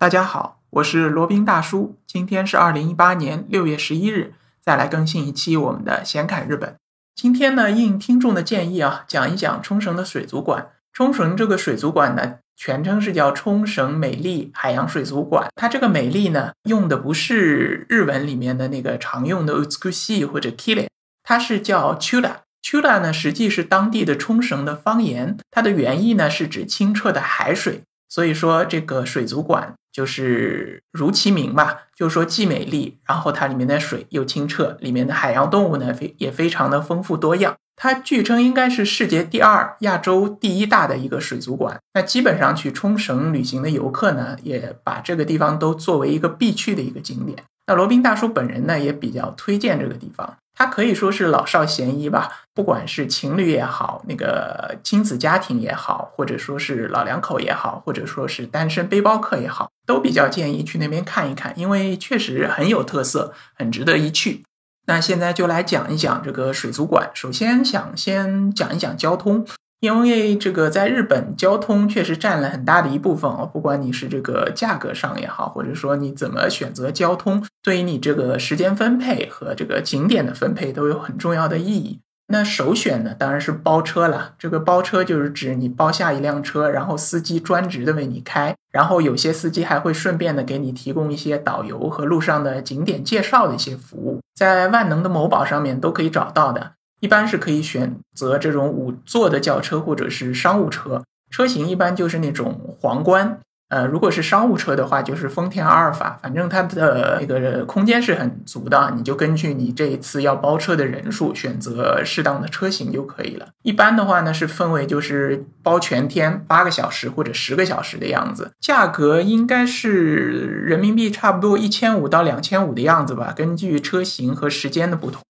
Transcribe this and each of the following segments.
大家好，我是罗宾大叔。今天是二零一八年六月十一日，再来更新一期我们的闲侃日本。今天呢，应听众的建议啊，讲一讲冲绳的水族馆。冲绳这个水族馆呢，全称是叫冲绳美丽海洋水族馆。它这个美丽呢，用的不是日文里面的那个常用的 utsukushi 或者 kile，它是叫 “chula”。chula 呢，实际是当地的冲绳的方言，它的原意呢是指清澈的海水。所以说，这个水族馆就是如其名吧，就是说既美丽，然后它里面的水又清澈，里面的海洋动物呢非也非常的丰富多样。它据称应该是世界第二、亚洲第一大的一个水族馆。那基本上去冲绳旅行的游客呢，也把这个地方都作为一个必去的一个景点。那罗宾大叔本人呢，也比较推荐这个地方。它可以说是老少咸宜吧，不管是情侣也好，那个亲子家庭也好，或者说是老两口也好，或者说是单身背包客也好，都比较建议去那边看一看，因为确实很有特色，很值得一去。那现在就来讲一讲这个水族馆。首先想先讲一讲交通。因为这个在日本交通确实占了很大的一部分哦，不管你是这个价格上也好，或者说你怎么选择交通，对于你这个时间分配和这个景点的分配都有很重要的意义。那首选呢当然是包车了。这个包车就是指你包下一辆车，然后司机专职的为你开，然后有些司机还会顺便的给你提供一些导游和路上的景点介绍的一些服务，在万能的某宝上面都可以找到的。一般是可以选择这种五座的轿车或者是商务车，车型一般就是那种皇冠。呃，如果是商务车的话，就是丰田阿尔法。反正它的那个空间是很足的，你就根据你这一次要包车的人数选择适当的车型就可以了。一般的话呢，是分为就是包全天八个小时或者十个小时的样子，价格应该是人民币差不多一千五到两千五的样子吧，根据车型和时间的不同。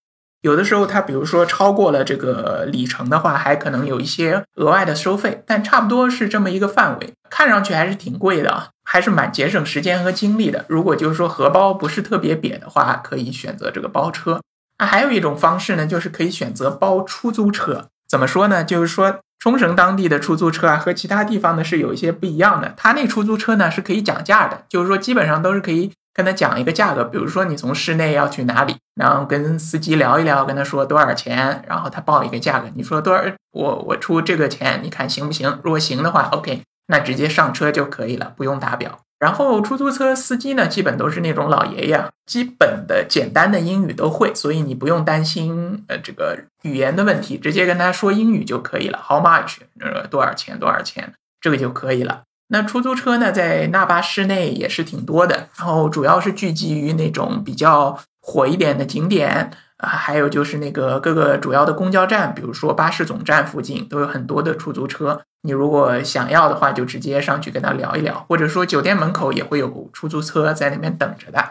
有的时候，它比如说超过了这个里程的话，还可能有一些额外的收费，但差不多是这么一个范围。看上去还是挺贵的啊，还是蛮节省时间和精力的。如果就是说荷包不是特别瘪的话，可以选择这个包车。那还有一种方式呢，就是可以选择包出租车。怎么说呢？就是说冲绳当地的出租车啊，和其他地方呢是有一些不一样的。它那出租车呢是可以讲价的，就是说基本上都是可以。跟他讲一个价格，比如说你从市内要去哪里，然后跟司机聊一聊，跟他说多少钱，然后他报一个价格，你说多少，我我出这个钱，你看行不行？如果行的话，OK，那直接上车就可以了，不用打表。然后出租车司机呢，基本都是那种老爷爷，基本的简单的英语都会，所以你不用担心呃这个语言的问题，直接跟他说英语就可以了。How much？呃，多少钱？多少钱？这个就可以了。那出租车呢，在那巴市内也是挺多的，然后主要是聚集于那种比较火一点的景点啊，还有就是那个各个主要的公交站，比如说巴士总站附近都有很多的出租车。你如果想要的话，就直接上去跟他聊一聊，或者说酒店门口也会有出租车在那边等着的。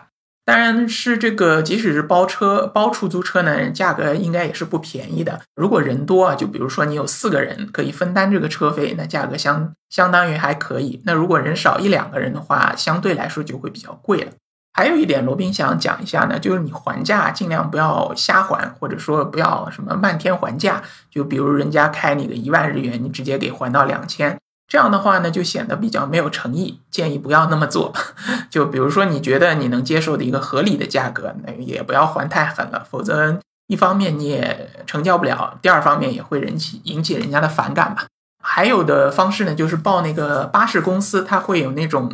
当然是这个，即使是包车、包出租车呢，价格应该也是不便宜的。如果人多啊，就比如说你有四个人可以分担这个车费，那价格相相当于还可以。那如果人少一两个人的话，相对来说就会比较贵了。还有一点，罗宾想讲一下呢，就是你还价尽量不要瞎还，或者说不要什么漫天还价。就比如人家开你个一万日元，你直接给还到两千。这样的话呢，就显得比较没有诚意，建议不要那么做。就比如说，你觉得你能接受的一个合理的价格，那也不要还太狠了，否则一方面你也成交不了，第二方面也会引起引起人家的反感吧。还有的方式呢，就是报那个巴士公司，它会有那种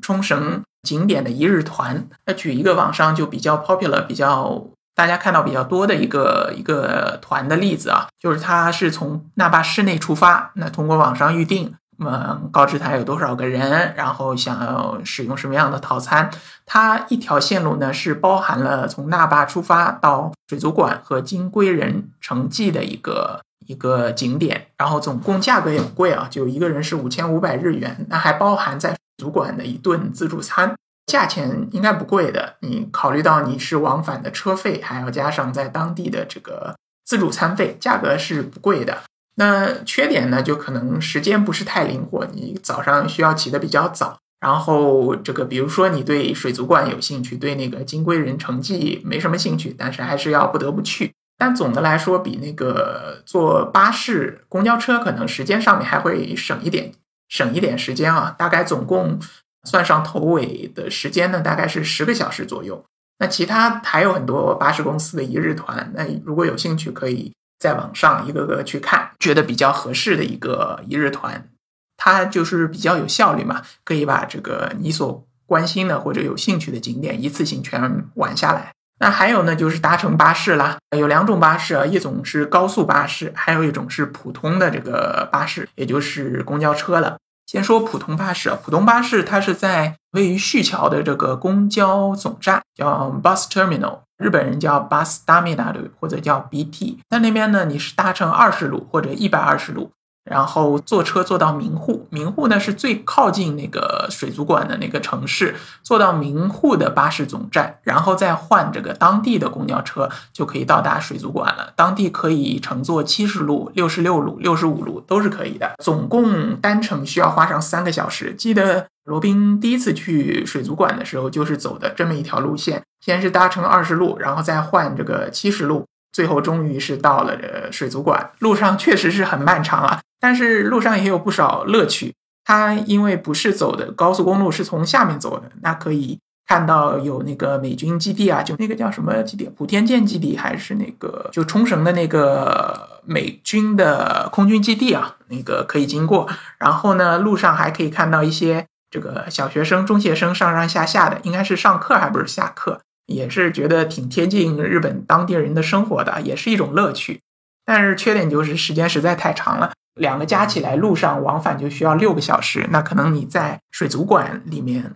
冲绳景点的一日团。那举一个网上就比较 popular、比较大家看到比较多的一个一个团的例子啊，就是它是从那霸市内出发，那通过网上预定。嗯，告知他有多少个人，然后想要使用什么样的套餐。它一条线路呢是包含了从那霸出发到水族馆和金龟人城记的一个一个景点，然后总共价格也不贵啊，就一个人是五千五百日元，那还包含在水族馆的一顿自助餐，价钱应该不贵的。你考虑到你是往返的车费，还要加上在当地的这个自助餐费，价格是不贵的。那缺点呢，就可能时间不是太灵活，你早上需要起得比较早，然后这个比如说你对水族馆有兴趣，对那个金龟人城记没什么兴趣，但是还是要不得不去。但总的来说，比那个坐巴士、公交车可能时间上面还会省一点，省一点时间啊。大概总共算上头尾的时间呢，大概是十个小时左右。那其他还有很多巴士公司的一日团，那如果有兴趣，可以在网上一个个去看，觉得比较合适的一个一日团，它就是比较有效率嘛，可以把这个你所关心的或者有兴趣的景点一次性全玩下来。那还有呢，就是搭乘巴士啦，有两种巴士啊，一种是高速巴士，还有一种是普通的这个巴士，也就是公交车了。先说普通巴士，普通巴士它是在位于旭桥的这个公交总站，叫 bus terminal，日本人叫 bus terminal 或者叫 BT，在那边呢，你是搭乘二十路或者一百二十路。然后坐车坐到名护，名护呢是最靠近那个水族馆的那个城市，坐到名护的巴士总站，然后再换这个当地的公交车，就可以到达水族馆了。当地可以乘坐七十路、六十六路、六十五路都是可以的，总共单程需要花上三个小时。记得罗宾第一次去水族馆的时候，就是走的这么一条路线，先是搭乘二十路，然后再换这个七十路，最后终于是到了这水族馆。路上确实是很漫长啊。但是路上也有不少乐趣。它因为不是走的高速公路，是从下面走的，那可以看到有那个美军基地啊，就那个叫什么基地，普天间基地还是那个就冲绳的那个美军的空军基地啊，那个可以经过。然后呢，路上还可以看到一些这个小学生、中学生上上下下的，应该是上课还不是下课，也是觉得挺贴近日本当地人的生活的，也是一种乐趣。但是缺点就是时间实在太长了。两个加起来，路上往返就需要六个小时，那可能你在水族馆里面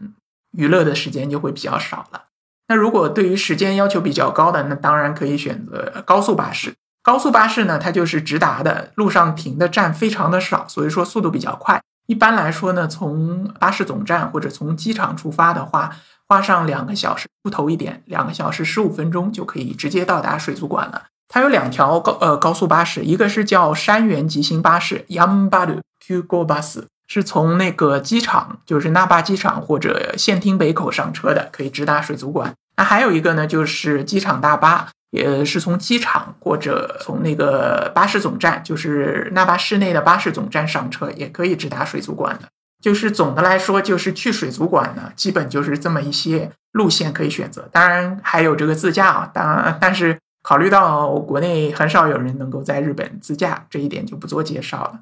娱乐的时间就会比较少了。那如果对于时间要求比较高的，那当然可以选择高速巴士。高速巴士呢，它就是直达的，路上停的站非常的少，所以说速度比较快。一般来说呢，从巴士总站或者从机场出发的话，花上两个小时出头一点，两个小时十五分钟就可以直接到达水族馆了。它有两条高呃高速巴士，一个是叫山原急行巴士 （Yambaru Kugo Bus），是从那个机场，就是那霸机场或者县厅北口上车的，可以直达水族馆。那还有一个呢，就是机场大巴，也是从机场或者从那个巴士总站，就是那霸市内的巴士总站上车，也可以直达水族馆的。就是总的来说，就是去水族馆呢，基本就是这么一些路线可以选择。当然还有这个自驾啊，当然但是。考虑到国内很少有人能够在日本自驾，这一点就不做介绍了。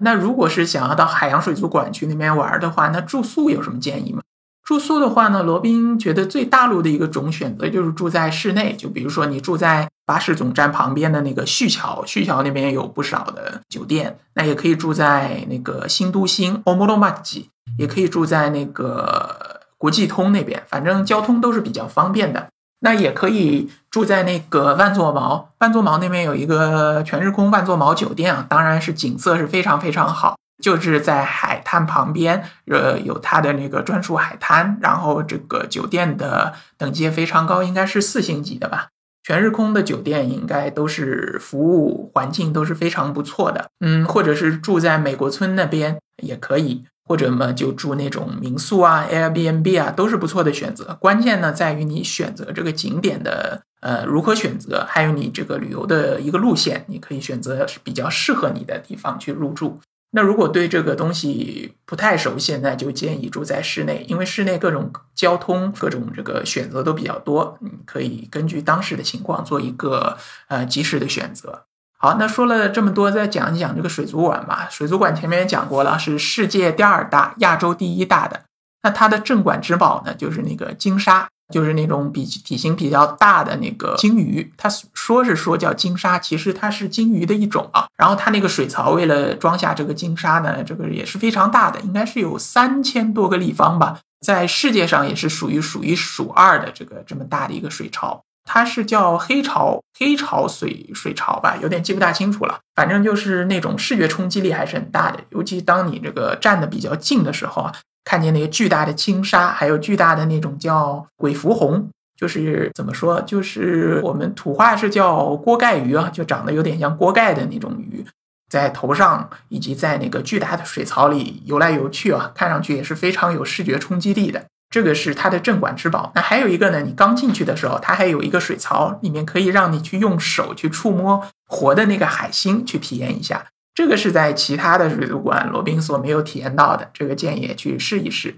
那如果是想要到海洋水族馆去那边玩的话，那住宿有什么建议吗？住宿的话呢，罗宾觉得最大陆的一个种选择就是住在室内，就比如说你住在巴士总站旁边的那个旭桥，旭桥那边有不少的酒店，那也可以住在那个新都心 （Omoromachi），也可以住在那个国际通那边，反正交通都是比较方便的。那也可以住在那个万座毛，万座毛那边有一个全日空万座毛酒店啊，当然是景色是非常非常好，就是在海滩旁边，呃，有它的那个专属海滩，然后这个酒店的等级也非常高，应该是四星级的吧。全日空的酒店应该都是服务环境都是非常不错的，嗯，或者是住在美国村那边也可以。或者嘛，就住那种民宿啊，Airbnb 啊，都是不错的选择。关键呢，在于你选择这个景点的呃如何选择，还有你这个旅游的一个路线，你可以选择比较适合你的地方去入住。那如果对这个东西不太熟悉，那就建议住在室内，因为室内各种交通、各种这个选择都比较多，你可以根据当时的情况做一个呃及时的选择。好，那说了这么多，再讲一讲这个水族馆吧。水族馆前面也讲过了，是世界第二大、亚洲第一大的。那它的镇馆之宝呢，就是那个鲸鲨，就是那种比体型比较大的那个鲸鱼。它说是说叫鲸鲨，其实它是鲸鱼的一种啊。然后它那个水槽为了装下这个鲸鲨呢，这个也是非常大的，应该是有三千多个立方吧，在世界上也是属于数一数二的这个这么大的一个水槽。它是叫黑潮黑潮水水潮吧，有点记不大清楚了。反正就是那种视觉冲击力还是很大的，尤其当你这个站的比较近的时候啊，看见那个巨大的青鲨，还有巨大的那种叫鬼蝠红，就是怎么说，就是我们土话是叫锅盖鱼啊，就长得有点像锅盖的那种鱼，在头上以及在那个巨大的水槽里游来游去啊，看上去也是非常有视觉冲击力的。这个是它的镇馆之宝。那还有一个呢，你刚进去的时候，它还有一个水槽，里面可以让你去用手去触摸活的那个海星，去体验一下。这个是在其他的水族馆罗宾所没有体验到的，这个建议去试一试。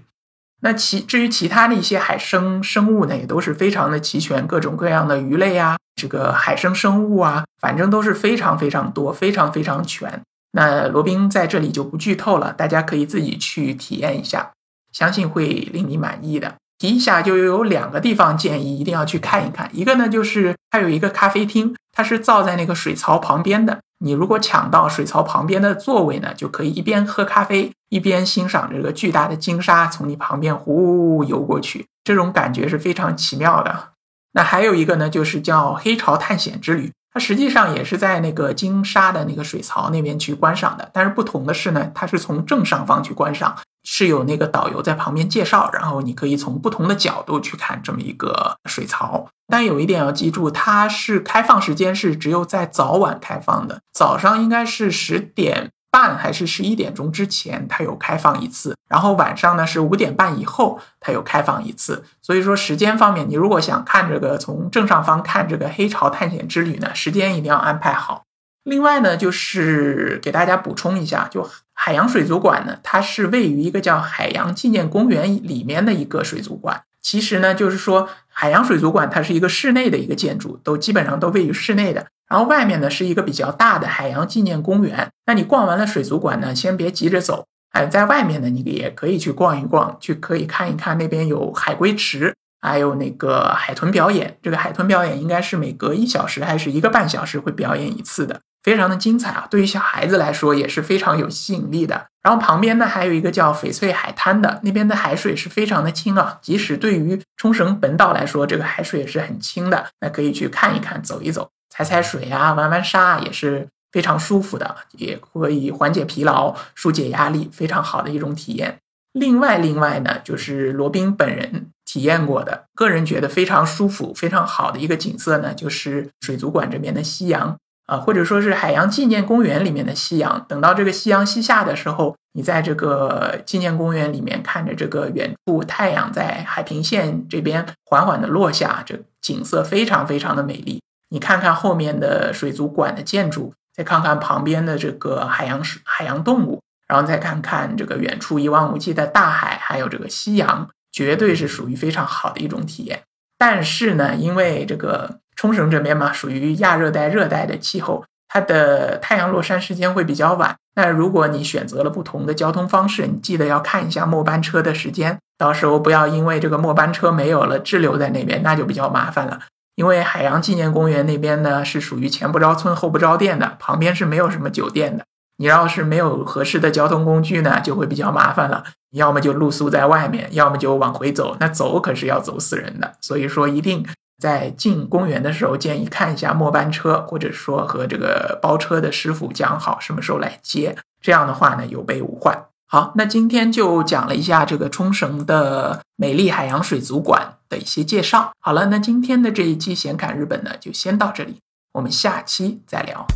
那其至于其他的一些海生生物呢，也都是非常的齐全，各种各样的鱼类啊，这个海生生物啊，反正都是非常非常多，非常非常全。那罗宾在这里就不剧透了，大家可以自己去体验一下，相信会令你满意的。提一下，就有两个地方建议一定要去看一看。一个呢，就是它有一个咖啡厅，它是造在那个水槽旁边的。你如果抢到水槽旁边的座位呢，就可以一边喝咖啡，一边欣赏这个巨大的鲸鲨从你旁边呼游过去，这种感觉是非常奇妙的。那还有一个呢，就是叫黑潮探险之旅。它实际上也是在那个金沙的那个水槽那边去观赏的，但是不同的是呢，它是从正上方去观赏，是有那个导游在旁边介绍，然后你可以从不同的角度去看这么一个水槽。但有一点要记住，它是开放时间是只有在早晚开放的，早上应该是十点。半还是十一点钟之前，它有开放一次，然后晚上呢是五点半以后，它有开放一次。所以说时间方面，你如果想看这个从正上方看这个黑潮探险之旅呢，时间一定要安排好。另外呢，就是给大家补充一下，就海洋水族馆呢，它是位于一个叫海洋纪念公园里面的一个水族馆。其实呢，就是说海洋水族馆它是一个室内的一个建筑，都基本上都位于室内的。然后外面呢是一个比较大的海洋纪念公园。那你逛完了水族馆呢，先别急着走，哎，在外面呢你也可以去逛一逛，去可以看一看那边有海龟池，还有那个海豚表演。这个海豚表演应该是每隔一小时还是一个半小时会表演一次的，非常的精彩啊！对于小孩子来说也是非常有吸引力的。然后旁边呢还有一个叫翡翠海滩的，那边的海水是非常的清啊，即使对于冲绳本岛来说，这个海水也是很清的，那可以去看一看，走一走。踩踩水啊，玩玩沙也是非常舒服的，也可以缓解疲劳、疏解压力，非常好的一种体验。另外，另外呢，就是罗宾本人体验过的，个人觉得非常舒服、非常好的一个景色呢，就是水族馆这边的夕阳啊，或者说是海洋纪念公园里面的夕阳。等到这个夕阳西下的时候，你在这个纪念公园里面看着这个远处太阳在海平线这边缓缓的落下，这景色非常非常的美丽。你看看后面的水族馆的建筑，再看看旁边的这个海洋水海洋动物，然后再看看这个远处一望无际的大海，还有这个夕阳，绝对是属于非常好的一种体验。但是呢，因为这个冲绳这边嘛，属于亚热带热带的气候，它的太阳落山时间会比较晚。那如果你选择了不同的交通方式，你记得要看一下末班车的时间，到时候不要因为这个末班车没有了滞留在那边，那就比较麻烦了。因为海洋纪念公园那边呢是属于前不着村后不着店的，旁边是没有什么酒店的。你要是没有合适的交通工具呢，就会比较麻烦了。你要么就露宿在外面，要么就往回走。那走可是要走死人的。所以说，一定在进公园的时候，建议看一下末班车，或者说和这个包车的师傅讲好什么时候来接。这样的话呢，有备无患。好，那今天就讲了一下这个冲绳的美丽海洋水族馆的一些介绍。好了，那今天的这一期闲侃日本呢，就先到这里，我们下期再聊。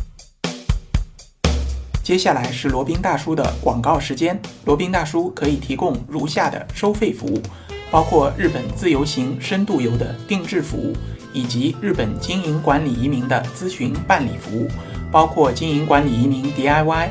接下来是罗宾大叔的广告时间。罗宾大叔可以提供如下的收费服务，包括日本自由行、深度游的定制服务，以及日本经营管理移民的咨询办理服务，包括经营管理移民 DIY。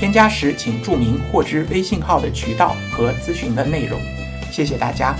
添加时请注明获知微信号的渠道和咨询的内容，谢谢大家。